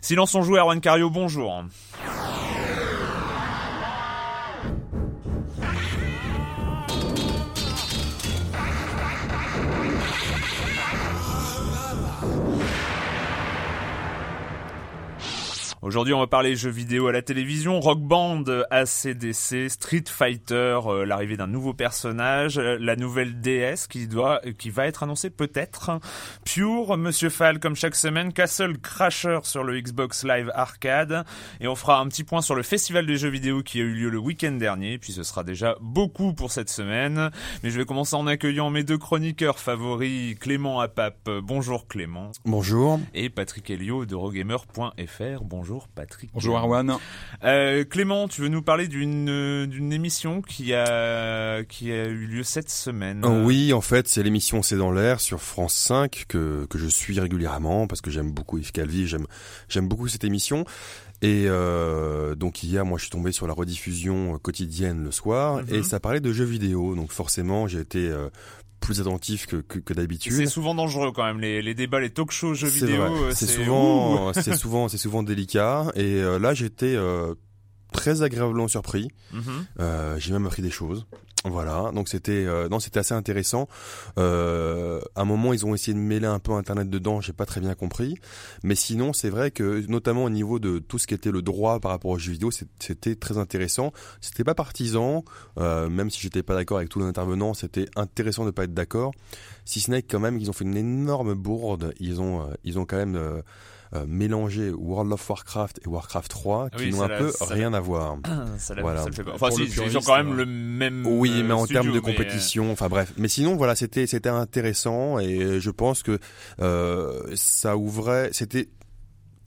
Silence on joue, Erwan Cario, bonjour. Aujourd'hui, on va parler jeux vidéo à la télévision, Rock Band, ACDC, Street Fighter, euh, l'arrivée d'un nouveau personnage, euh, la nouvelle DS qui doit, qui va être annoncée peut-être, Pure, Monsieur Fall comme chaque semaine, Castle Crasher sur le Xbox Live Arcade, et on fera un petit point sur le festival des jeux vidéo qui a eu lieu le week-end dernier, puis ce sera déjà beaucoup pour cette semaine. Mais je vais commencer en accueillant mes deux chroniqueurs favoris, Clément Apap. Bonjour Clément. Bonjour. Et Patrick Helio de Rogamer.fr. Bonjour. Patrick. Bonjour Arwan. Euh, Clément, tu veux nous parler d'une euh, d'une émission qui a qui a eu lieu cette semaine? Oui, en fait, c'est l'émission C'est dans l'air sur France 5 que que je suis régulièrement parce que j'aime beaucoup Yves Calvi, j'aime j'aime beaucoup cette émission. Et euh, donc hier, moi, je suis tombé sur la rediffusion quotidienne le soir et ça parlait de jeux vidéo. Donc forcément, j'ai été euh, plus attentif que, que, que d'habitude. C'est souvent dangereux quand même les, les débats, les talk shows jeux vidéo. C'est souvent, c'est souvent, c'est souvent délicat. Et euh, là, j'étais euh, très agréablement surpris. Mm -hmm. j'ai même appris des choses. Voilà, donc c'était euh, non, c'était assez intéressant. Euh, à un moment, ils ont essayé de mêler un peu Internet dedans, j'ai pas très bien compris. Mais sinon, c'est vrai que notamment au niveau de tout ce qui était le droit par rapport aux jeux vidéo, c'était très intéressant. C'était pas partisan, euh, même si j'étais pas d'accord avec tous les intervenants, c'était intéressant de pas être d'accord. Si ce n'est quand même, ils ont fait une énorme bourde. Ils ont, euh, ils ont quand même euh, euh, mélanger World of Warcraft et Warcraft 3 qui n'ont un peu rien à voir. Ça voilà. Ça fait Enfin, si, ils ont quand même le même. Oui, mais en termes de mais... compétition, enfin bref. Mais sinon, voilà, c'était c'était intéressant et je pense que euh, ça ouvrait. C'était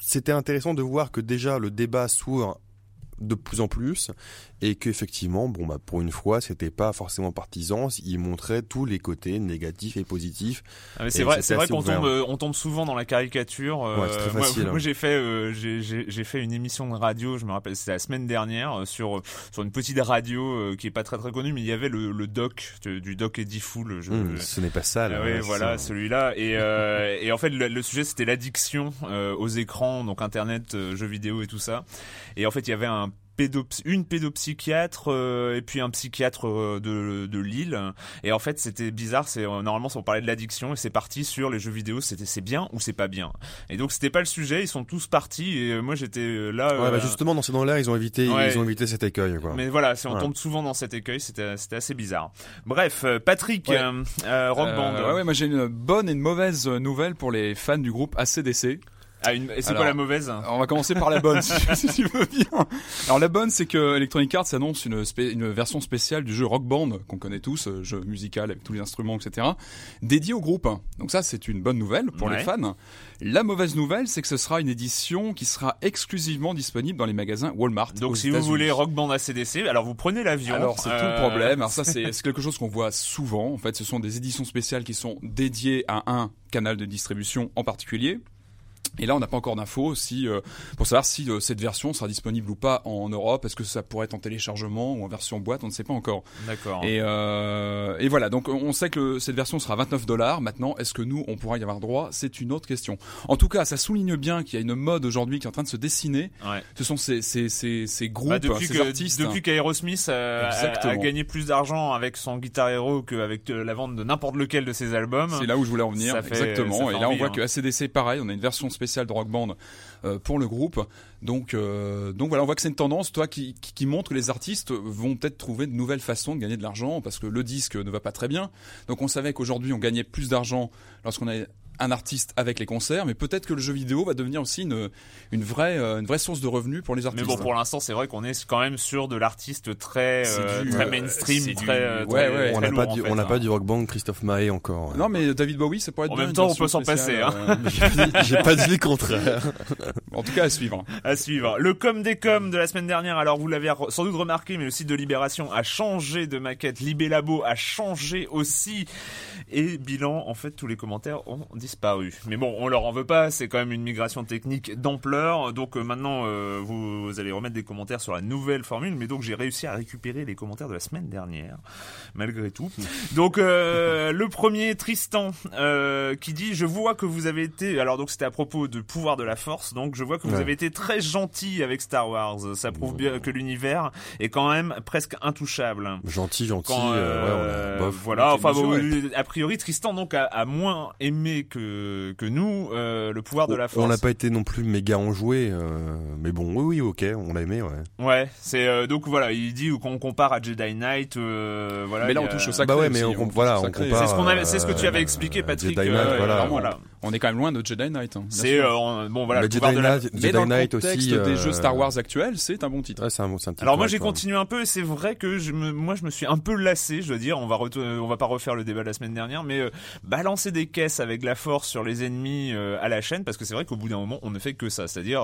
c'était intéressant de voir que déjà le débat s'ouvre de plus en plus et qu'effectivement bon bah pour une fois c'était pas forcément partisan. Il montrait tous les côtés négatifs et positifs. Ah c'est vrai c'est vrai qu'on tombe on tombe souvent dans la caricature ouais, c'est très facile, moi, hein. moi j'ai fait euh, j'ai fait une émission de radio je me rappelle c'était la semaine dernière euh, sur sur une petite radio euh, qui est pas très très connue mais il y avait le, le doc du doc Eddie Fool je, mmh, ce n'est pas ça là ah, ouais, voilà celui-là. Et euh, et en fait le, le sujet c'était l'addiction aux écrans donc internet jeux vidéo et tout ça. Et en fait il y avait un une pédopsychiatre euh, et puis un psychiatre euh, de, de Lille. Et en fait c'était bizarre c'est euh, normalement on parlait de l'addiction et c'est parti sur les jeux vidéo c'était c'est bien ou c'est pas bien. Et donc c'était pas le sujet ils sont tous partis et euh, moi j'étais là ouais, bah justement dans ces dans l'air ils ont évité ouais, ils ont évité cet écueil quoi. Mais voilà on tombe souvent dans cet écueil c'était c'était assez bizarre. Bref Patrick ouais. Rock Band. Ouais, ouais moi j'ai une bonne et une mauvaise nouvelle pour les fans du groupe ACDC Ah, une... Et c'est quoi la mauvaise On va commencer par la bonne, si, tu veux bien. Alors la bonne, c'est que Electronic Arts annonce une, une version spéciale du jeu Rock Band, qu'on connaît tous, euh, jeu musical avec tous les instruments, etc., dédié au groupe. Donc ça, c'est une bonne nouvelle pour les fans. La mauvaise nouvelle, c'est que ce sera une édition qui sera exclusivement disponible dans les magasins Walmart. Donc si vous voulez Rock Band ACDC, alors vous prenez l'avion. Alors c'est tout le problème. Alors ça, c'est quelque chose qu'on voit souvent. En fait, ce sont des éditions spéciales qui sont dédiées à un canal de distribution en particulier. Et là, on n'a pas encore d'infos si euh, pour savoir si euh, cette version sera disponible ou pas en Europe. Est-ce que ça pourrait être en téléchargement ou en version boîte? On ne sait pas encore. D'accord. Et, euh, et voilà. Donc, on sait que cette version sera 29 dollars. Maintenant, est-ce que nous, on pourra y avoir droit? C'est une autre question. En tout cas, ça souligne bien qu'il y a une mode aujourd'hui qui est en train de se dessiner. Ouais. Ce sont ces, ces, ces, ces groupes, bah depuis ces artistes. Depuis qu'Aerosmith a, a, gagné plus d'argent avec son Guitar Hero qu'avec la vente de n'importe lequel de ses albums. C'est là où je voulais en venir. Exactement. et là, on voit hein. que ACDC, pareil, on a une version spéciale de Rock Band euh, pour le groupe. Donc, euh, donc voilà, on voit que c'est une tendance, toi, qui, qui, montre que les artistes vont peut-être trouver de nouvelles façons de gagner de l'argent parce que le disque ne va pas très bien. Donc on savait qu'aujourd'hui on gagnait plus d'argent lorsqu'on un artiste avec les concerts, mais peut-être que le jeu vidéo va devenir aussi une, une, vraie, euh, une vraie source de revenus pour les artistes. Mais bon, pour l'instant, c'est vrai qu'on est quand même sur de l'artiste très, euh, très mainstream, très, ouais, ouais, on n'a pas, du, on n'a hein. pas du rock band Christophe Maé encore. Non, mais David Bowie, ça pourrait être En même temps, on peut s'en passer. Hein. Euh, J'ai pas dit le contraire. en tout cas, à suivre. À suivre. Le com des com de la semaine dernière, alors vous l'avez sans doute remarqué, mais le site de Libération a changé de maquette. Libélabo a changé aussi. Et bilan, en fait, tous les commentaires ont disparu. Mais bon, on leur en veut pas, c'est quand même une migration technique d'ampleur. Donc euh, maintenant, euh, vous, allez remettre des commentaires sur la nouvelle formule. Mais donc j'ai réussi à récupérer les commentaires de la semaine dernière, malgré tout. Donc euh, le premier, Tristan, qui dit je vois que vous avez été. Alors donc c'était à propos de pouvoir de la force. Donc je vois que vous avez été très gentil avec Star Wars. Ça prouve bien que l'univers est quand même presque intouchable. Gentil, gentil. ouais, voilà. Enfin, a priori, Tristan donc a, a moins aimé que que nous euh, le pouvoir de la force. On n'a pas été non plus méga enjoué, euh, mais bon, oui, oui, ok, on l'a aimé, ouais. Ouais, c'est euh, donc voilà, il dit qu'on compare à Jedi Knight, euh, voilà. Mais là, on touche au sacré. Bah ouais, mais on, voilà, on compare. C'est ce c'est ce que tu avais expliqué, Patrick. Jedi Knight, voilà. voilà. On est quand même loin de Jedi Knight. Hein, c'est bon, voilà. Le Jedi, de la... Jedi mais dans Knight le contexte aussi, des jeux Star Wars actuels, c'est un bon titre. Ouais, c'est un bon titre. Alors moi, j'ai continué un peu, et c'est vrai que je me, moi, je me suis un peu lassé, je dois dire. On va, on va pas refaire le débat de la semaine dernière, mais balancer des caisses avec la force sur les ennemis à la chaîne, parce que c'est vrai qu'au bout d'un moment, on ne fait que ça. C'est-à-dire,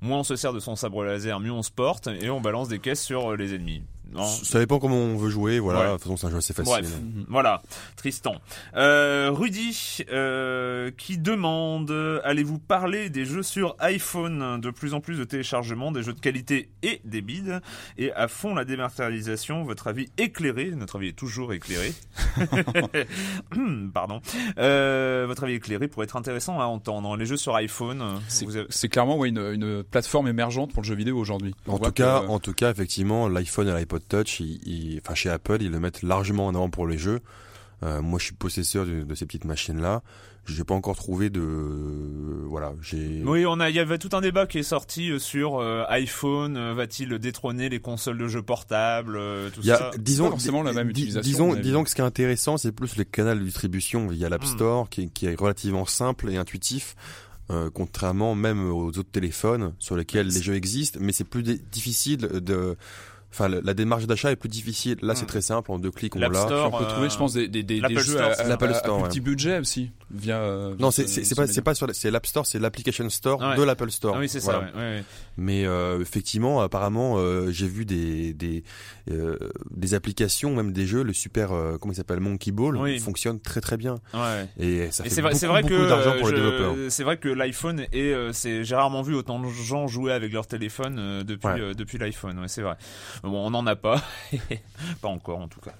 moins on se sert de son sabre laser, mieux on se porte, et on balance des caisses sur les ennemis. Ça dépend comment on veut jouer, voilà. De toute façon, c'est un jeu assez facile. Bref, voilà. Tristan. Euh, Rudy, euh, qui demande, allez-vous parler des jeux sur iPhone? De plus en plus de téléchargements, des jeux de qualité et des bids, et à fond la dématérialisation, votre avis éclairé, notre avis est toujours éclairé. Pardon. Euh, votre avis éclairé pourrait être intéressant à entendre. Les jeux sur iPhone, c'est avez... clairement ouais, une, une, plateforme émergente pour le jeu vidéo aujourd'hui. En tout cas, en tout cas, effectivement, l'iPhone et l'iPod Touch, enfin chez Apple, ils le mettent largement en avant pour les jeux. Euh, moi, je suis possesseur de, de ces petites machines-là. J'ai pas encore trouvé de, voilà, j'ai. Oui, on a, il y avait tout un débat qui est sorti euh, sur euh, iPhone. Va-t-il détrôner les consoles de jeux portables, tout y a, ça Disons, forcément la même utilisation. Disons, disons que ce qui est intéressant, c'est plus le canal de distribution via l'App Hmm. Store, qui, qui est relativement simple et intuitif. Euh, contrairement même aux autres téléphones sur lesquels les jeux existent, mais c'est plus difficile de Enfin, la démarche d'achat est plus difficile. Là, c'est très simple. En deux clics, on l'a. on peut trouver, je pense, des, des, des, des jeux Store, à, l'Apple à, Store, à ouais. petit budget aussi. Via, euh, non, c'est c'est pas c'est pas sur c'est l'App Store, c'est l'application store ouais. de l'Apple Store. Ah oui, c'est voilà. ça. Ouais, ouais. Mais euh, effectivement, apparemment, euh, j'ai vu des des euh, des applications, même des jeux, le super euh, comment il s'appelle Monkey Ball, oui. fonctionne très très bien. Ouais. Et ça Et fait c'est vrai, beaucoup, vrai beaucoup que d'argent pour je- les développeurs. C'est vrai que l'iPhone et euh, c'est j'ai rarement vu autant de gens jouer avec leur téléphone euh, depuis Ouais. euh, depuis l'iPhone. Ouais, c'est vrai. Bon, on n'en a pas, pas encore en tout cas.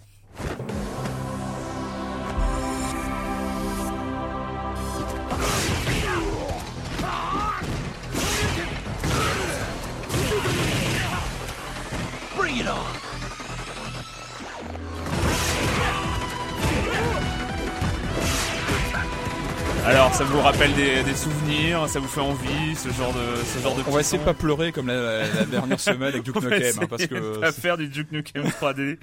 Alors, ça vous rappelle des, des, souvenirs, ça vous fait envie, ce genre de, ce genre de. On va essayer de pas pleurer comme la, la, dernière semaine avec Duke Nukem, hein, parce que pas faire du Duke Nukem 3D.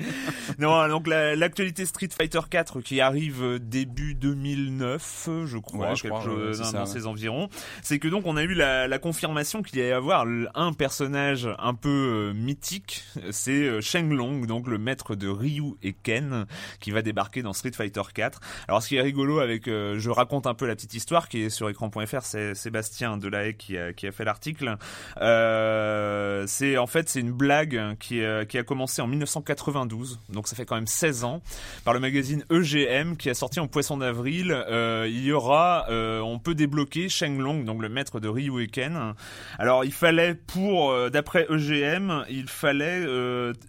non, donc l'actualité Street Fighter 4 qui arrive début 2009, je crois, ouais, je crois chose, dans, dans ces environs. C'est que donc on a eu la, la confirmation qu'il y allait avoir un personnage un peu euh, mythique, c'est euh, Sheng Long, donc le maître de Ryu et Ken, qui va débarquer dans Street Fighter 4. Alors, ce qui est rigolo avec, euh, je raconte un peu la petite histoire qui est sur écran.fr, c'est Sébastien Delahaye qui a, qui a fait l'article. Euh, c'est en fait c'est une blague qui, euh, qui a commencé en 1992, donc ça fait quand même 16 ans, par le magazine EGM qui a sorti en Poisson d'avril. Euh, il y aura, euh, on peut débloquer Sheng Long, donc le maître de Ryu et Ken. Alors il fallait pour, d'après EGM, il fallait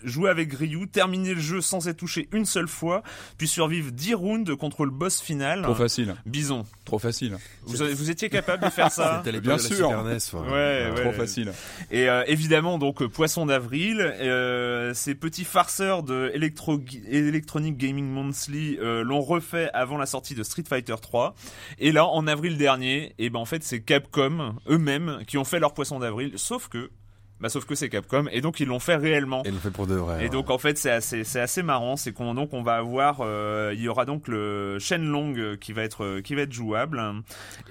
jouer avec Ryu, terminer le jeu sans être touché une seule fois, puis survivre 10 rounds contre le boss final. Trop facile. Bison. Trop facile. Vous, vous étiez capable de faire ça Bien sûr. NES, ouais, ouais, Trop facile. Et euh, évidemment, donc Poisson d'avril, euh, ces petits farceurs de Electro Electronic Gaming Monthly euh, l'ont refait avant la sortie de Street Fighter 3. Et là, en avril dernier, et ben en fait, c'est Capcom eux-mêmes qui ont fait leur Poisson d'avril. Sauf que bah, sauf que c'est Capcom et donc ils l'ont fait réellement. Et ils l'ont fait pour de vrai. Et donc en fait c'est assez c'est assez marrant, c'est qu'on donc on va avoir euh, il y aura donc le Shenlong euh, qui va être euh, qui va être jouable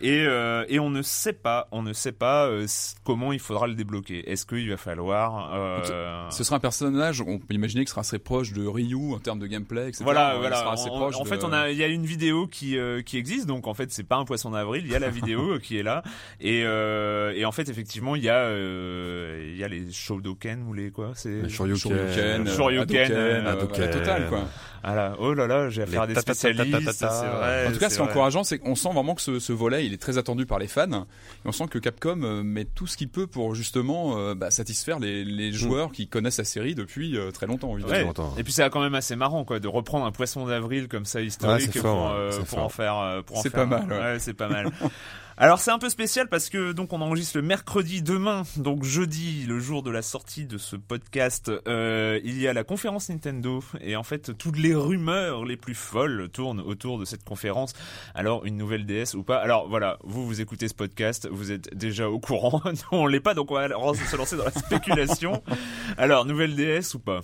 et euh, et on ne sait pas on ne sait pas euh, comment il faudra le débloquer. Est-ce qu'il va falloir euh... ce sera un personnage on peut imaginer qu'il sera assez proche de Ryu en termes de gameplay etc. Voilà voilà. Sera assez en, proche en de... fait on a il y a une vidéo qui qui existe donc en fait c'est pas un poisson d'avril, il y a la vidéo qui est là et et en fait effectivement il y a il y a les Shodoken ou les quoi? C'est Shoryuken Shoryuken, Shoryuken euh, voilà, total quoi. Voilà. oh là là j'ai affaire à des spécialistes en tout cas ce qui est encourageant c'est qu'on sent vraiment que ce, ce, volet il est très attendu par les fans. Et on sent que Capcom euh, met tout ce qu'il peut pour justement euh, bah, satisfaire les, les joueurs mm. qui connaissent la série depuis euh, très longtemps évidemment. Ouais. longtemps. et puis c'est quand même assez marrant quoi de reprendre un poisson d'avril comme ça historique ouais, pour, euh, en faire pour en c'est pas mal ouais, c'est pas mal Alors c'est un peu spécial parce que donc on enregistre le mercredi demain, donc jeudi, le jour de la sortie de ce podcast, euh, il y a la conférence Nintendo et en fait toutes les rumeurs les plus folles tournent autour de cette conférence. Alors une nouvelle DS ou pas? Alors voilà, vous vous écoutez ce podcast, vous êtes déjà au courant, Nous, on l'est pas donc on va se lancer dans la spéculation. Alors nouvelle DS ou pas?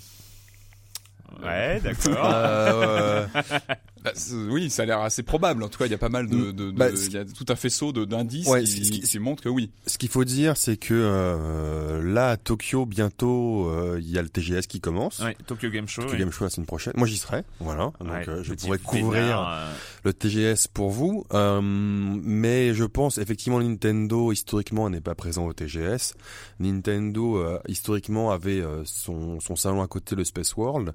Ouais, d'accord. Euh, ouais. Bah, oui, ça a l'air assez probable. En tout cas, il y a pas mal de, de, de bah, il y a tout un faisceau d'indices ouais, qui, qui, qui, montrent que oui. Ce qu'il faut dire, c'est que euh, là, à Tokyo, bientôt, euh, il y a le TGS qui commence. Ouais, Tokyo Game Show. Tokyo oui. Game Show la semaine prochaine. Moi, j'y serai. Voilà. Donc, ouais, euh, je pourrais couvrir vénard, euh... le TGS pour vous. Euh, mais je pense effectivement Nintendo historiquement n'est pas présent au TGS. Nintendo euh, historiquement avait son, son salon à côté, le Space World,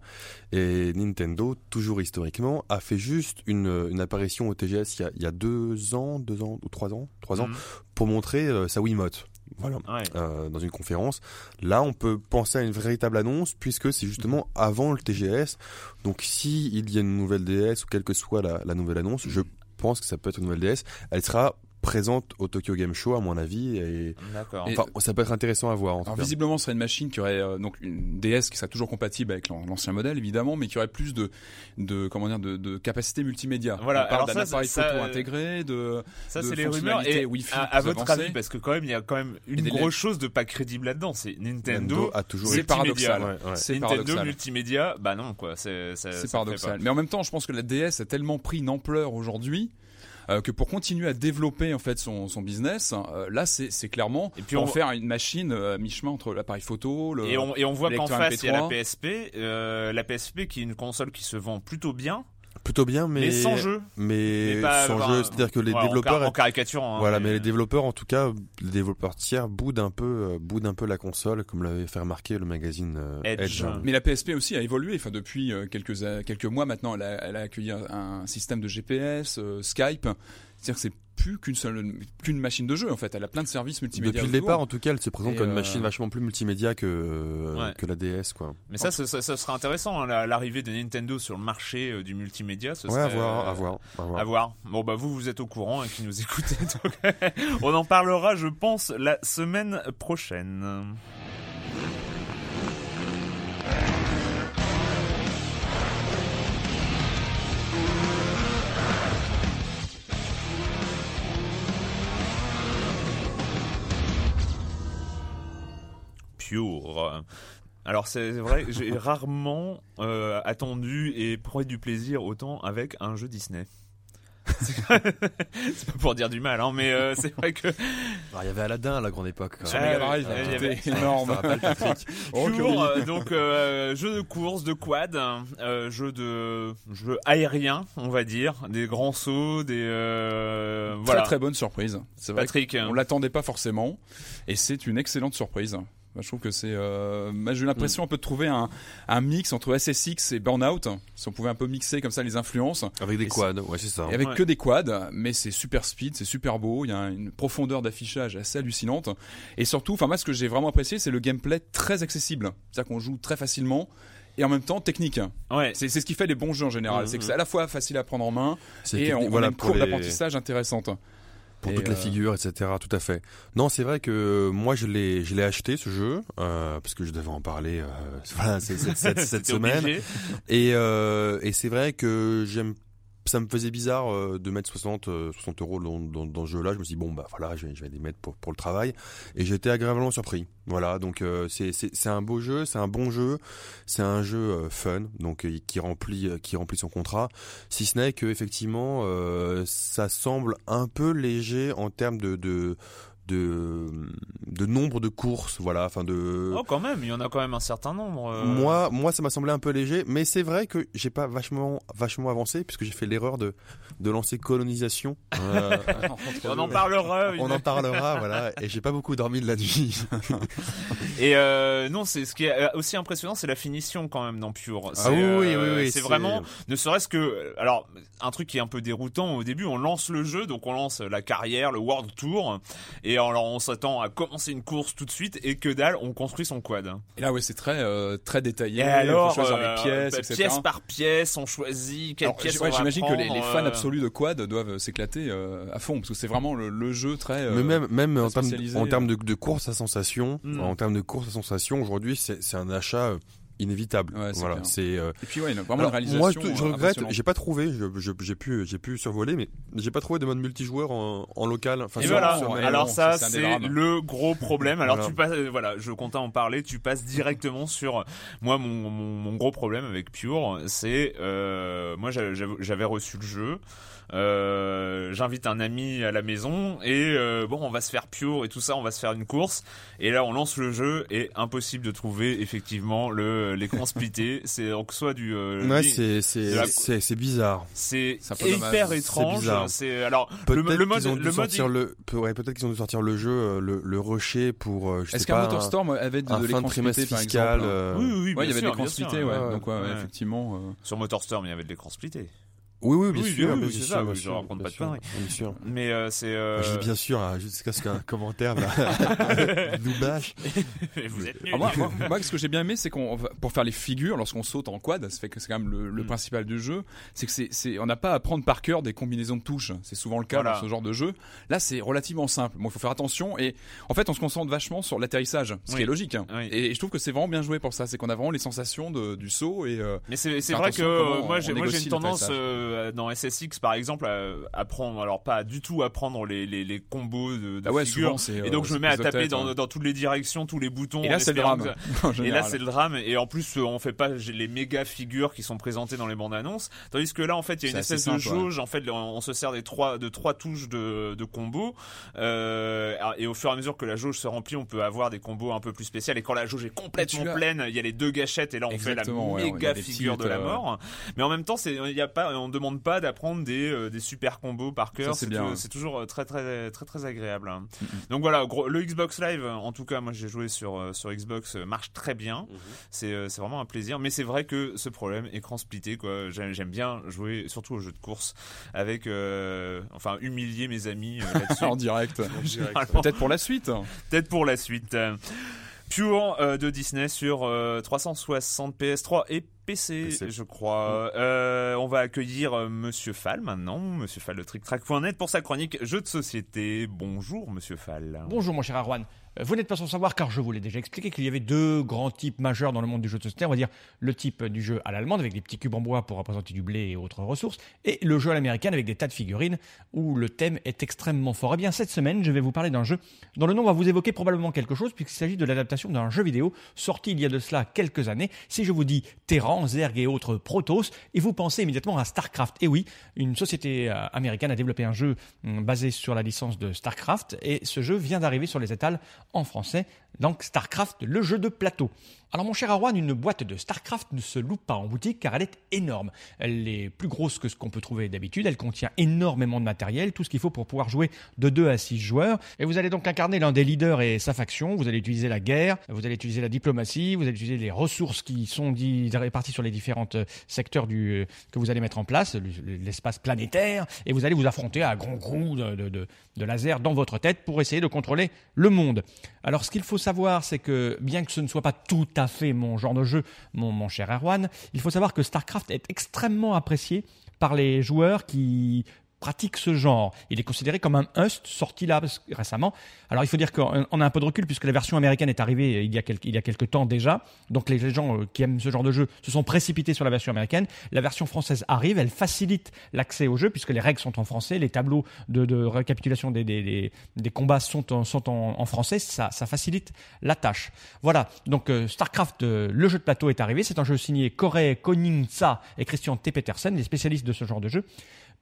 et Nintendo toujours historiquement a fait juste une une apparition au TGS il y a, il y a deux ans, deux ans ou trois ans, trois ans, Mhm. pour montrer euh, sa Wiimote. Voilà, Ouais. euh, dans une conférence. Là, on peut penser à une véritable annonce puisque c'est justement avant le TGS. Donc, si il y a une nouvelle DS ou quelle que soit la, la nouvelle annonce, je pense que ça peut être une nouvelle DS. Elle sera présente au Tokyo Game Show à mon avis et enfin ça peut être intéressant à voir en tout Alors cas. visiblement, ce serait une machine qui aurait euh, donc une DS qui serait toujours compatible avec l'an- l'ancien modèle évidemment, mais qui aurait plus de de comment dire de, de capacité multimédia. Voilà, On parle alors d'un ça, appareil ça, photo euh, intégré, de Ça, c'est les rumeurs. Et Wi-Fi à, à votre avis, parce que quand même, il y a quand même une grosse chose de pas crédible là-dedans. C'est Nintendo. Nintendo a toujours c'est été- paradoxal. Ouais, ouais. C'est Nintendo paradoxal. multimédia, bah non quoi, c'est paradoxal. Mais en même temps, je pense que la DS a tellement pris une ampleur aujourd'hui euh, que pour continuer à développer en fait son, son business, euh, là c'est c'est clairement Et puis en on- faire une machine euh, à mi-chemin entre l'appareil photo, le. Et on, et on voit qu'en face, il y a la MP3. PSP, euh, la PSP qui est une console qui se vend plutôt bien, Plutôt bien mais mais, sans jeu. mais Mais pas- sans jeu, c'est-à-dire que les en développeurs car- en, caricaturant. hein, Voilà, mais les développeurs, en tout cas, les développeurs tiers boudent un peu, euh, boudent un peu la console, comme l'avait fait remarquer le magazine euh, Edge. Edge. Mais la PSP aussi a évolué. Enfin, depuis euh, quelques a- quelques mois maintenant, elle a, elle a accueilli un, un système de GPS, euh, Skype. C'est-à-dire que c'est plus qu'une seule qu'une machine de jeu en fait. Elle a plein de services multimédia. Depuis le départ, en tout cas, elle se présente comme une euh, machine vachement plus multimédia que euh, Ouais. que la DS, quoi. Mais ça, ça, serait intéressant, hein, la- l'arrivée de Nintendo sur le marché euh, du multimédia. Ce Ouais, serait, à voir, euh, à voir, à voir. À voir. Bon bah vous vous êtes au courant et qui nous écoutez. donc, on en parlera, je pense, la semaine prochaine. Alors c'est vrai, j'ai rarement euh, attendu et pris du plaisir autant avec un jeu Disney. c'est pas pour dire du mal, hein, mais euh, c'est vrai que. Il y avait Aladdin à la grande époque. Sur Mega Drive, il y avait énorme. Toujours, euh, donc euh, jeu de course, de quad, euh, jeu de jeu aérien, on va dire, des grands sauts, des euh, voilà. Très très bonne surprise. C'est vrai. Patrick, on l'attendait pas forcément, et c'est une excellente surprise. Bah, je trouve que c'est. Euh, j'ai l'impression mm. un peu de trouver un, un mix entre SSX et Burnout. Si on pouvait un peu mixer comme ça les influences. Avec des quads, ouais, c'est ça. Et avec que des quads, mais c'est super speed, c'est super beau. Il y a une profondeur d'affichage assez hallucinante. Et surtout, enfin moi, ce que j'ai vraiment apprécié, c'est le gameplay très accessible. C'est-à-dire qu'on joue très facilement et en même temps technique. Ouais. C'est ce qui fait les bons jeux en général. C'est que mm. c'est à la fois facile à prendre en main et on, voilà, a une courbe d'apprentissage intéressante pour toutes les euh, figures, etc. Tout à fait. Non, c'est vrai que moi je l'ai, je l'ai acheté ce jeu euh, parce que je devais en parler. Euh, voilà, cette, cette semaine. Et, euh, et c'est vrai que j'aime ça me faisait bizarre euh, de mettre 60, 60 euros dans, dans, dans, ce jeu-là. Je me suis dit, bon, bah voilà, je vais, je vais les mettre pour, pour le travail. Et j'étais agréablement surpris. Voilà, donc euh, c'est un beau jeu, c'est un bon jeu, c'est un jeu euh, fun, donc qui remplit qui remplit son contrat. Si ce n'est que effectivement, ça semble un peu léger en termes de, de de de nombre de courses voilà enfin de oh quand même il y en a quand même un certain nombre euh. moi moi ça m'a semblé un peu léger mais c'est vrai que j'ai pas vachement vachement avancé puisque j'ai fait l'erreur de de lancer colonisation. Euh, on en parlera on en parlera voilà et j'ai pas beaucoup dormi de la nuit. Et euh, non c'est ce qui est aussi impressionnant c'est la finition quand même dans Pure. Ah oui oui oui, c'est vraiment ne serait-ce que alors un truc qui est un peu déroutant au début on lance le jeu donc on lance la carrière le World Tour et et alors on s'attend à commencer une course tout de suite et que dalle, on construit son quad. Et là ouais, c'est très euh, très détaillé. Et alors, choisir les euh, pièces, etc. pièce par pièce, on choisit quelle pièce ouais, J'imagine que les, fans euh. absolus de quad doivent s'éclater à fond parce que c'est vraiment le, jeu très. Mais même même en termes, en termes de, de course à sensation, mm. en termes de course à sensation, aujourd'hui c'est un achat inévitable. voilà, c'est. Euh, Et puis ouais, vraiment réalisation. Moi, je, regrette, j'ai pas trouvé, j'ai pu, j'ai pu survoler, mais j'ai pas trouvé de mode multijoueur en, en local. Enfin, Et voilà. Alors ça, c'est le gros problème. Alors tu passes, euh, voilà, je comptais en parler. Tu passes directement sur moi mon, mon, gros problème avec Pure, c'est euh, moi j'avais reçu le jeu. Euh, j'invite un ami à la maison et euh, bon, on va se faire pure et tout ça, on va se faire une course. Et là, on lance le jeu et impossible de trouver effectivement le l'écran splitté. C'est donc soit du euh, ouais, c'est c'est c'est bizarre. C'est hyper étrange. C'est alors le, le, mode le mode le peut-être qu'ils ont dû sortir le jeu le, le rusher pour Est-ce qu'un Motorstorm avait de, de l'écran splitté par exemple Oui oui, oui il y avait de l'écran splitté ouais. Donc ouais, effectivement sur Motorstorm, il y avait de l'écran splitté. Oui, oui, bien sûr, bien sûr, ça, bien sûr, pas de. Bien sûr. Mais euh, c'est. Euh... Je dis bien sûr, hein, jusqu'à ce qu'un commentaire là, nous bâche. Vous êtes nuls. Ah, moi, moi, moi, ce que j'ai bien aimé, c'est qu'on, pour faire les figures, lorsqu'on saute en quad, ça fait que c'est quand même le, le mm. principal du jeu, c'est que c'est, c'est, on n'a pas à prendre par cœur des combinaisons de touches. C'est souvent le cas voilà. dans ce genre de jeu. Là, c'est relativement simple. Bon, il faut faire attention et en fait, on se concentre vachement sur l'atterrissage, ce oui. qui est logique. Hein. Oui. Et, et, je trouve que c'est vraiment bien joué pour ça. C'est qu'on a vraiment les sensations de, du saut et. Euh, Mais c'est, c'est vrai que moi, j'ai, moi, j'ai une tendance euh, dans SSX par exemple à, prendre alors pas du tout à prendre les, les, les combos de, de ah ouais, figures et donc euh, je me mets à taper dans, ouais. dans toutes les directions tous les boutons et là c'est le drame. et là c'est le drame. Et en plus on fait pas les méga figures qui sont présentées dans les bandes annonces. Tandis que là en fait il y a une espèce de jauge. En fait on, se sert des trois de trois touches de, de combos. Euh, et au fur et à mesure que la jauge se remplit on peut avoir des combos un peu plus spéciaux et quand la jauge est complètement pleine il y a les deux gâchettes. Et là on Exactement, fait la méga figure de la euh, mort. Mais en même temps c'est il y a pas on demande pas d'apprendre des, euh, des super combos par cœur. C'est C'est toujours euh, très très très très agréable. Hein. Mm -hmm. Donc voilà, gros, le Xbox Live, en tout cas, moi j'ai joué sur euh, sur Xbox, marche très bien. Mm -hmm. C'est c'est vraiment un plaisir. Mais c'est vrai que ce problème écran splitté, quoi. J'aime bien jouer, surtout aux jeux de course, avec enfin humilier mes amis en direct. Peut-être pour la suite. Peut-être pour la suite. Pure euh, de Disney sur euh, 360 PS3 et PC, je crois. Euh, on va accueillir euh, Monsieur Fall maintenant, Monsieur Fall de TrickTrack.net pour sa chronique jeux de société. Bonjour Monsieur Fall. Bonjour mon cher Arwan. Euh, vous n'êtes pas sans savoir, car je vous l'ai déjà expliqué, qu'il y avait deux grands types majeurs dans le monde du jeu de société. On va dire le type du jeu à l'allemande, avec des petits cubes en bois pour représenter du blé et autres ressources, et le jeu à l'américaine, avec des tas de figurines, où le thème est extrêmement fort. Eh bien, cette semaine, je vais vous parler d'un jeu dont le nom va vous évoquer probablement quelque chose, puisqu'il s'agit de l'adaptation d'un jeu vidéo sorti il y a de cela quelques années. Si je vous dis Terran, Zerg et autres Protoss, et vous pensez immédiatement à StarCraft. Et oui, une société euh, américaine a développé un jeu hum, basé sur la licence de StarCraft, et ce jeu vient d'arriver sur les étals en français donc StarCraft, le jeu de plateau. Alors mon cher Arwan, une boîte de StarCraft ne se loupe pas en boutique car elle est énorme. Elle est plus grosse que ce qu'on peut trouver d'habitude, elle contient énormément de matériel, tout ce qu'il faut pour pouvoir jouer de 2 à 6 joueurs. Et vous allez donc incarner l'un des leaders et sa faction, vous allez utiliser la guerre, vous allez utiliser la diplomatie, vous allez utiliser les ressources qui sont réparties sur les différents euh, secteurs euh, que vous allez mettre en place, l'espace planétaire, et vous allez vous affronter à de, de, de, de laser dans votre tête pour essayer de contrôler le monde. Alors ce qu'il faut savoir, c'est que bien que ce ne soit pas tout à fait mon genre de jeu, mon, cher Erwan, il faut savoir que StarCraft est extrêmement apprécié par les joueurs qui pratique ce genre. Il est considéré comme un Hust sorti là récemment. Alors il faut dire qu'on a un peu de recul puisque la version américaine est arrivée il y a quelques, il y a quelques temps déjà. Donc les gens euh, qui aiment ce genre de jeu se sont précipités sur la version américaine. La version française arrive, elle facilite l'accès au jeu puisque les règles sont en français, les tableaux de, récapitulation des, des, combats sont, en, sont en, français, ça, ça, facilite la tâche. Voilà, donc euh, StarCraft, euh, le jeu de plateau est arrivé. C'est un jeu signé Corey Koningsa et Christian T. Petersen, les spécialistes de ce genre de jeu.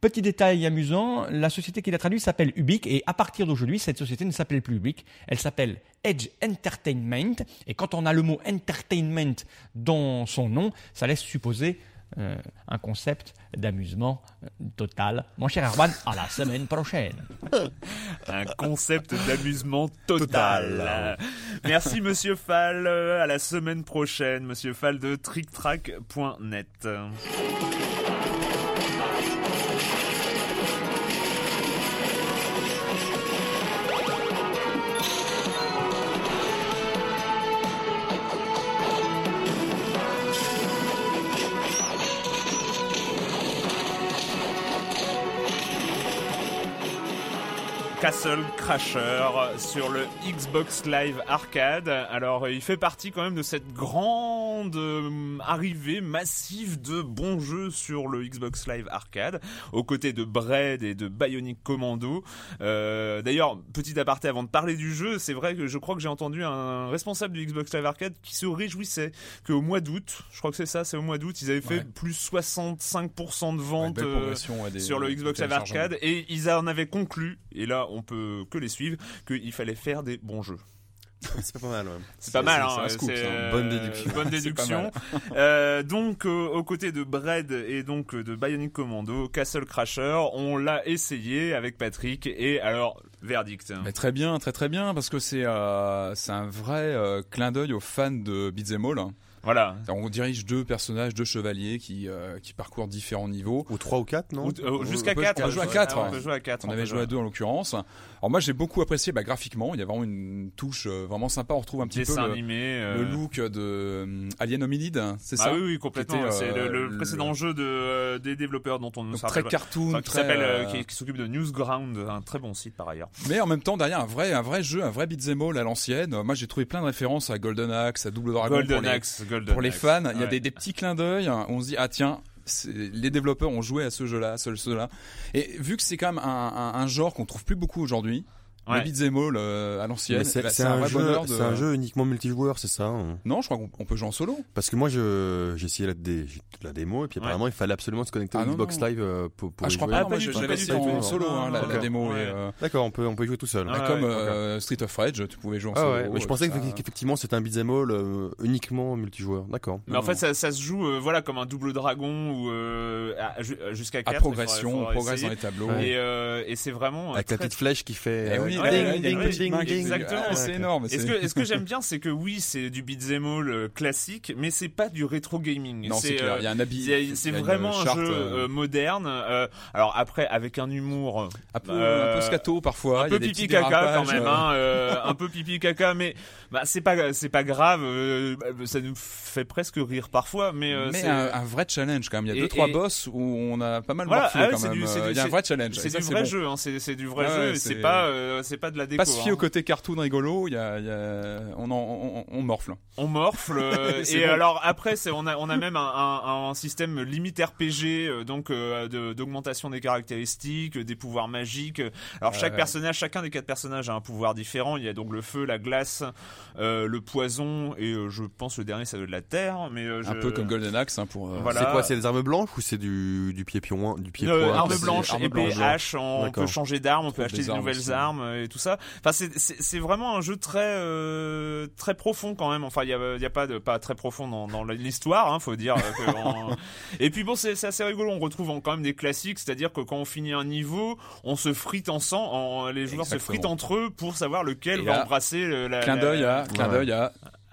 Petit détail amusant, la société qui l'a traduit s'appelle Ubique et à partir d'aujourd'hui, cette société ne s'appelle plus Ubique, elle s'appelle Edge Entertainment et quand on a le mot entertainment dans son nom, ça laisse supposer euh, un concept d'amusement euh, total. Mon cher Erwan, à la semaine prochaine. un concept d'amusement total. Merci Monsieur Fall, à la semaine prochaine, Monsieur Fall de TrickTrack.net. Castle Crasher sur le Xbox Live Arcade. Alors, il fait partie quand même de cette grande euh, arrivée massive de bons jeux sur le Xbox Live Arcade, aux côtés de Braid et de Bionic Commando. Euh, D'ailleurs, petit aparté avant de parler du jeu, c'est vrai que je crois que j'ai entendu un responsable du Xbox Live Arcade qui se réjouissait qu'au mois d'août, je crois que c'est ça, c'est au mois d'août, ils avaient fait plus 65% de ventes euh, sur le Xbox Live Arcade et ils en avaient conclu, et là on peut que les suivre, qu'il fallait faire des bons jeux. C'est pas mal, ouais. C'est pas mal, hein. C'est une bonne déduction. Bonne déduction. euh, donc, euh, aux côtés de Bread et donc de Bionic Commando, Castle Crasher, on l'a essayé avec Patrick et alors verdict. Mais très bien, très très bien, parce que c'est euh, c'est un vrai euh, clin d'œil aux fans de Beat'em All. Voilà. On dirige deux personnages, deux chevaliers qui, euh, qui parcourent différents niveaux. Ou trois ou quatre, non euh, Jusqu'à quatre. On peut jouer à quatre. on peut jouer à quatre. On avait joué à deux en l'occurrence. Alors moi j'ai beaucoup apprécié bah, graphiquement, il y a vraiment une touche euh, vraiment sympa. On retrouve un petit peu le, le, look de Alien Hominid, c'est ah ça Oui, oui, complètement. C'est le, précédent jeu de, des développeurs dont on ne Très cartoon, qui s'appelle, qui, s'occupe de Newsground, un très bon site par ailleurs. Mais en même temps derrière un vrai, un vrai jeu, un vrai beat'em all à l'ancienne. Moi j'ai trouvé plein de références à Golden Axe, à Double Dragon Golden pour, Axe, Golden pour les fans il y a des, des, petits clins d'œil. On se dit ah tiens. Les développeurs ont joué à ce jeu-là, ce jeu-là. Et vu que c'est quand même un, un genre qu'on trouve plus beaucoup aujourd'hui, Ouais. Le beat'em all euh, à l'ancienne. C'est un, un, jeu, de... un jeu uniquement multijoueur, c'est ça hein Non, je crois qu'on peut jouer en solo. Parce que moi, j'ai essayé la, dé, la démo et puis apparemment, il fallait absolument se connecter ah, au Xbox Live euh, pour, pour ah, je crois pas. Moi, j'avais essayé en solo hein, la, la, démo. Euh, D'accord, on peut on peut jouer tout seul. Ah, comme euh, Street of Rage, tu pouvais jouer en solo. Mais je pensais qu'effectivement, c'était un beat'em all uniquement multijoueur. D'accord. Mais en fait, ça se joue voilà comme un double dragon ou jusqu'à 4 À progression, on progresse dans les tableaux. Et c'est vraiment avec la petite flèche qui fait. Exactement. Ah, C'est énorme. Et ce que, et ce que j'aime bien, c'est que oui, c'est du beat'em all euh, classique, mais c'est pas du rétro gaming. Non, c'est clair. euh, Il y a un habit. c'est vraiment un jeu euh, moderne. alors après, avec un humour un peu, euh, un peu scato parfois. un il y a peu des pipi caca quand même, hein, euh, un peu pipi caca, mais bah, c'est pas c'est pas grave. ça nous fait presque rire parfois, mais, euh, mais c'est un, un vrai challenge quand même. Il y a Et- deux trois et- boss où on a pas mal Voilà, morflé ah ouais, quand c'est même. du- c'est du- Il y a un vrai challenge. c'est du vrai jeu, hein, c'est du vrai jeu. C'est c'est- pas euh, c'est pas de la déco. Pas se fier hein. au côté cartoon rigolo. Il y a, il y a- on, en, on, on morfle. On morfle euh, et bon. alors après c'est on a on a même un, un, un système limite RPG euh, donc euh, de- d'augmentation des caractéristiques, des pouvoirs magiques. Alors chaque Ouais. personnage, chacun des quatre personnages a un pouvoir différent. Il y a donc le feu, la glace, euh, le poison et euh, je pense le dernier ça doit être la terre. Mais euh, Un peu comme Golden Axe hein, pour. euh, Voilà. C'est quoi C'est des armes blanches ou c'est du, du pied point du pied Euh, point arme c'est blanche, arme épée, hache, on D'accord. peut changer d'arme, on peut acheter des des armes nouvelles aussi. armes et tout ça. Enfin, c'est- vraiment un jeu très euh, très profond quand même. Enfin, il y a, il y a pas de pas très profond dans, dans l'histoire, hein, faut dire. euh, on- Et puis bon, c'est assez rigolo. On retrouve quand même des classiques, c'est-à-dire que quand on finit un niveau, on se frite ensemble. En, les joueurs se fritent entre eux pour savoir lequel Et va là, embrasser la. Clin d'œil à, clin d'œil à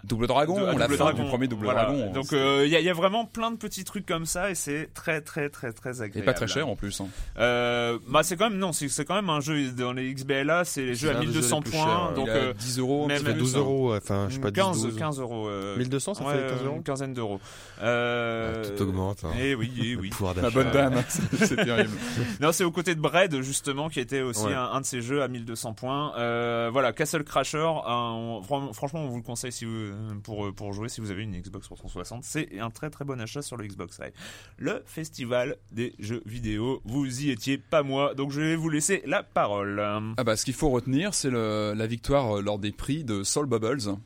Double Dragon, de- la Double fin Dragon. du premier Double Voilà. Dragon. Donc C'était- euh, il y, a, il y a vraiment plein de petits trucs comme ça et c'est très très très très agréable. et pas très cher en plus. hein. Euh, bah c'est quand même non, c'est c'est quand même un jeu dans les XBLA, c'est les jeux à un des jeux 1200 les plus points, donc Il a euh, 10 euros, même- petit Ça peu fait même 12 plus, hein. euros, enfin, je sais pas, 10, 15 12. 15 euros. euh, 1200, ça ouais, fait 15 euros Une quinzaine d'euros. Euh, Ah, Tout augmente. hein. Eh oui, eh oui. D'achat. bonne dame, c'est terrible. Non, c'est aux côtés de Bread justement qui était aussi Ouais. un, un de ces jeux à 1200 points. Euh, voilà, Castle Crasher. un- on- fran- franchement, on vous le conseille si vous, pour pour jouer si vous avez une Xbox 360. C'est un très très bon achat sur le Xbox Live. Le festival des jeux vidéo. Vous y étiez, pas moi. Donc je vais vous laisser la parole. Ah bah, ce qu'il faut retenir, c'est la victoire euh, lors des prix de Soul Bubbles.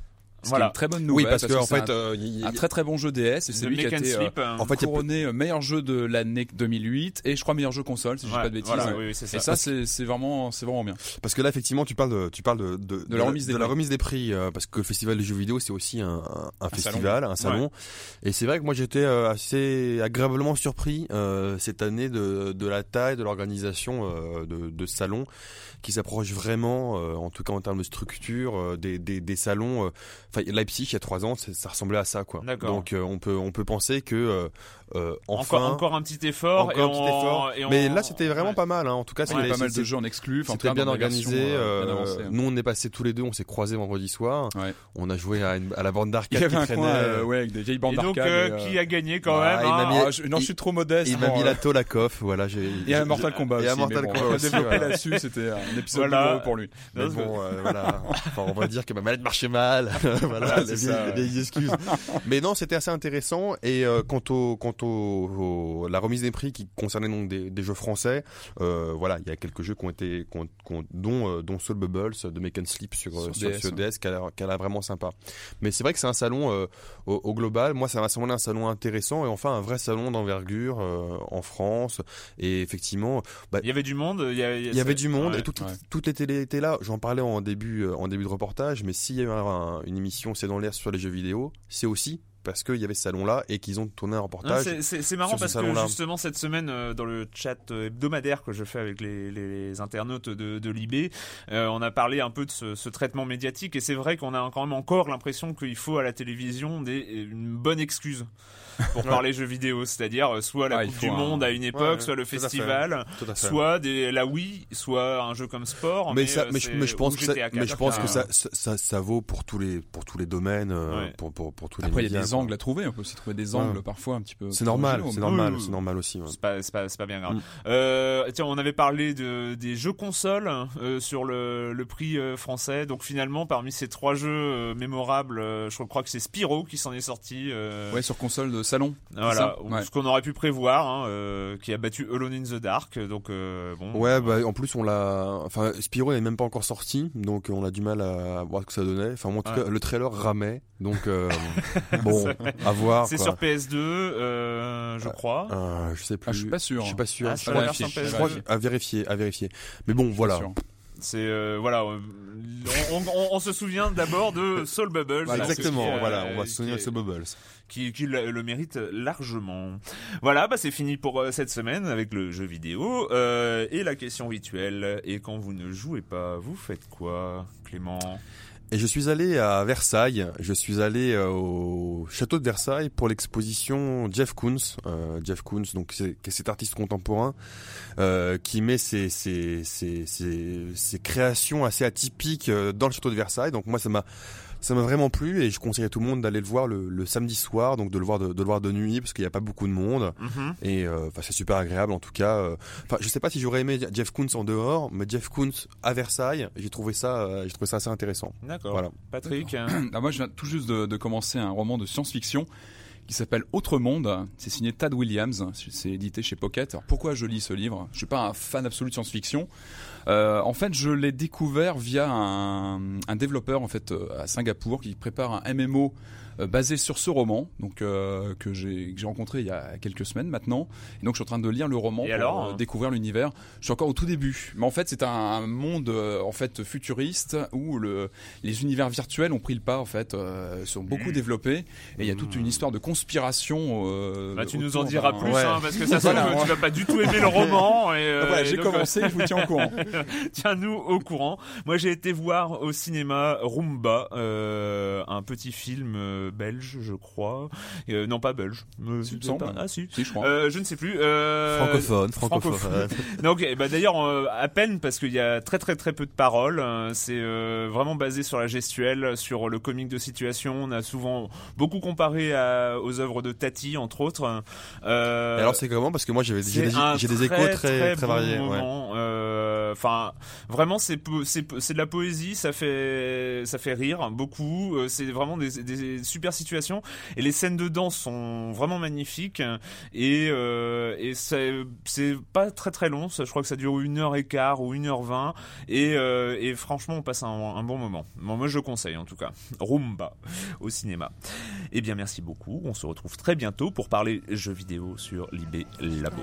Ce Voilà. qui est une très bonne Oui, nouvelle. parce que en fait, un, euh, il y a- un très très bon jeu DS et c'est lui qui a été euh, Sleep. hein. en fait, il y a couronné euh, meilleur jeu de l'année 2008 et je crois meilleur jeu console si je dis Ouais, pas de bêtises. voilà, oui, oui, c'est ça. Et ça c'est c'est vraiment c'est vraiment bien. Parce que là, effectivement, tu parles de, tu parles de, de, De la remise des de la prix. remise des prix, euh, parce que le festival des jeux vidéo, c'est aussi un, un, un festival, un salon. Ouais. Et c'est vrai que moi, j'étais euh, assez agréablement surpris euh, cette année de, de la taille, de l'organisation euh, de, de salon, qui s'approche vraiment, euh, en tout cas en termes de structure, euh, des, des, des salons. Euh, Enfin, Leipzig, il y a trois ans, ça ressemblait à ça, quoi. D'accord. Donc, euh, on peut, on peut penser que euh, euh, enfin, encore, encore un petit effort. encore et un petit effort. et on- Mais là, c'était vraiment ouais. pas mal. Hein. En tout cas, Il y a c'était- pas mal de jeux en exclu. c'était bien organisé. euh, bien euh, avancées. nous, on est passé tous les deux, on s'est croisés vendredi soir. Ouais. On a joué à, une- à la bande Il d'arcade y avait qui un traînait. coin euh, ouais, avec des vieilles bandes Et donc, d'arcade. euh, et, euh, qui a gagné quand même il m'a hein mis- ah, je- non, je suis trop modeste. Il m'a pour, mis euh, la Tolakov, voilà. J'ai, Et un Mortal Kombat et aussi. un mais Mortal Kombat on va aussi, développer voilà. là-dessus, c'était un épisode douloureux pour lui. Mais bon, euh, voilà. On va dire que ma manette marchait mal. voilà, les, excuses. Mais non, c'était assez intéressant. Et euh, quant au, quant au, au- la remise des prix qui concernait donc des, des jeux français, euh, voilà, il y a quelques jeux qui ont été, qui ont- qui ont- dont, euh, dont Soul Bubbles de Make and Sleep sur, Sur sur, DS, sur. DS, qui a, l'air- qui a l'air vraiment sympa. Mais c'est vrai que c'est un salon euh, au, au global. Moi, ça m'a semblé un salon intéressant et enfin un vrai salon d'envergure euh, en France. Et effectivement, bah, Il y avait du monde. Il y, a- il y avait du monde Ouais, et toutes, ouais. toutes les télés étaient là. J'en parlais en début, euh, en début de reportage, mais s'il y avait un- une émission C'est dans l'air sur les jeux vidéo, c'est aussi parce qu'il y avait ce salon-là et qu'ils ont tourné un reportage. c'est- marrant sur ce parce que justement cette semaine euh, dans le chat euh, hebdomadaire que je fais avec les, les internautes de, de l'IB, euh, on a parlé un peu de ce, ce traitement médiatique et c'est vrai qu'on a quand même encore l'impression qu'il faut à la télévision des, une bonne excuse pour parler jeux vidéo, c'est-à-dire euh, soit la Ah, Coupe du un- Monde à une époque, Ouais, soit le festival, soit des, la Wii, soit un jeu comme sport. mais, ça, euh, mais, je, mais pense que ça, mais je 4, pense que enfin, ça, ça, ça, vaut pour tous les, pour tous les domaines, euh, Ouais. pour, pour, pour tous Après, les il y a des quoi. angles à trouver. On peut aussi trouver des Ouais. angles parfois un petit peu. C'est normal, c'est mais- normal, c'est normal aussi. ouais. C'est pas, c'est pas, c'est pas bien grave. Mm. Euh, tiens, on avait parlé de, des jeux consoles euh, sur le, le prix euh, français. Donc finalement, parmi ces trois jeux euh, mémorables, euh, je crois que c'est Spyro qui s'en est sorti. euh, Ouais, sur console de salon. voilà, Ouais. ce qu'on aurait pu prévoir, hein, euh, qui a battu Alone in the Dark. Donc euh, bon. Ouais, bah, en plus, on l'a, enfin, Spyro n'est même pas encore sorti, donc on a du mal à voir ce que ça donnait. Enfin, moi, en tout Ouais. cas, le trailer ramait, donc, euh, bon, à voir. c'est sur PS2, euh, je crois. Euh, je sais plus. Ah, je suis pas sûr. Je suis pas sûr. Ah, je sur crois, la vérifier, version je PS2. je crois à vérifier, à vérifier. Mais bon, voilà. C'est voilà, on, se souvient d'abord de Soul Bubbles. exactement. voilà, on va se souvenir de Soul Bubbles qui, le, mérite largement. Voilà, bah c'est fini pour euh, cette semaine avec le jeu vidéo euh, et la question rituelle. Et quand vous ne jouez pas, vous faites quoi, Clément? Et je suis allé à Versailles. Je suis allé euh, au château de Versailles pour l'exposition Jeff Koons. Jeff Koons, donc c'est cet artiste contemporain qui met ses, ses, ses, ses, créations assez atypiques dans le château de Versailles. Donc moi, ça m'a ça m'a vraiment plu et je conseille à tout le monde d'aller le voir le, samedi soir, donc de le voir de, le voir de nuit parce qu'il n'y a pas beaucoup de monde mhm. et euh, enfin c'est super agréable en tout cas. Euh, enfin je sais pas si j'aurais aimé Jeff Koons en dehors, mais Jeff Koons à Versailles, j'ai trouvé ça euh, j'ai trouvé ça assez intéressant. D'accord. Voilà. Patrick. Ah, moi je viens tout juste de, de commencer un roman de science-fiction qui s'appelle Autre Monde. C'est signé Tad Williams. C'est édité chez Pocket. Alors pourquoi je lis ce livre? Je suis pas un fan absolu de science-fiction. Euh, en fait, je l'ai découvert via un, un, développeur en fait euh, à Singapour qui prépare un MMO basé sur ce roman, donc euh, que j'ai rencontré il y a quelques semaines maintenant. Et donc je suis en train de lire le roman pour alors, euh, découvrir l'univers. Je suis encore au tout début, mais en fait c'est un, monde en fait futuriste où le, les univers virtuels ont pris le pas en fait, sont beaucoup mmh. développés et il y a toute une histoire de conspiration. Bah, tu nous en diras plus, hein, parce que ça, ça tu vas pas du tout aimer le roman. Et, voilà, j'ai commencé, je vous tiens au courant. Tiens-nous au courant. Moi j'ai été voir au cinéma Rumba, un petit film belge, je crois. Euh, non, pas belge. Euh, ah si. je crois. Euh, je ne sais plus. francophone, francophone. Donc, bah d'ailleurs, à peine parce qu'il y a très très très peu de paroles. C'est vraiment basé sur la gestuelle, sur le comique de situation. On a souvent beaucoup comparé à, aux œuvres de Tati, entre autres. alors c'est comment? Parce que moi j'ai des, des échos très très, variés. Enfin, vraiment c'est de la poésie. Ça fait ça fait rire beaucoup. C'est vraiment des, super situation et les scènes de danse sont vraiment magnifiques. Et, euh, c'est pas très très long. Je crois que ça dure une heure et quart ou une heure vingt. Et, euh, franchement on passe un, bon moment. Moi je conseille en tout cas. Rumba au cinéma. Eh bien merci beaucoup. On se retrouve très bientôt pour parler jeux vidéo sur Libé Labo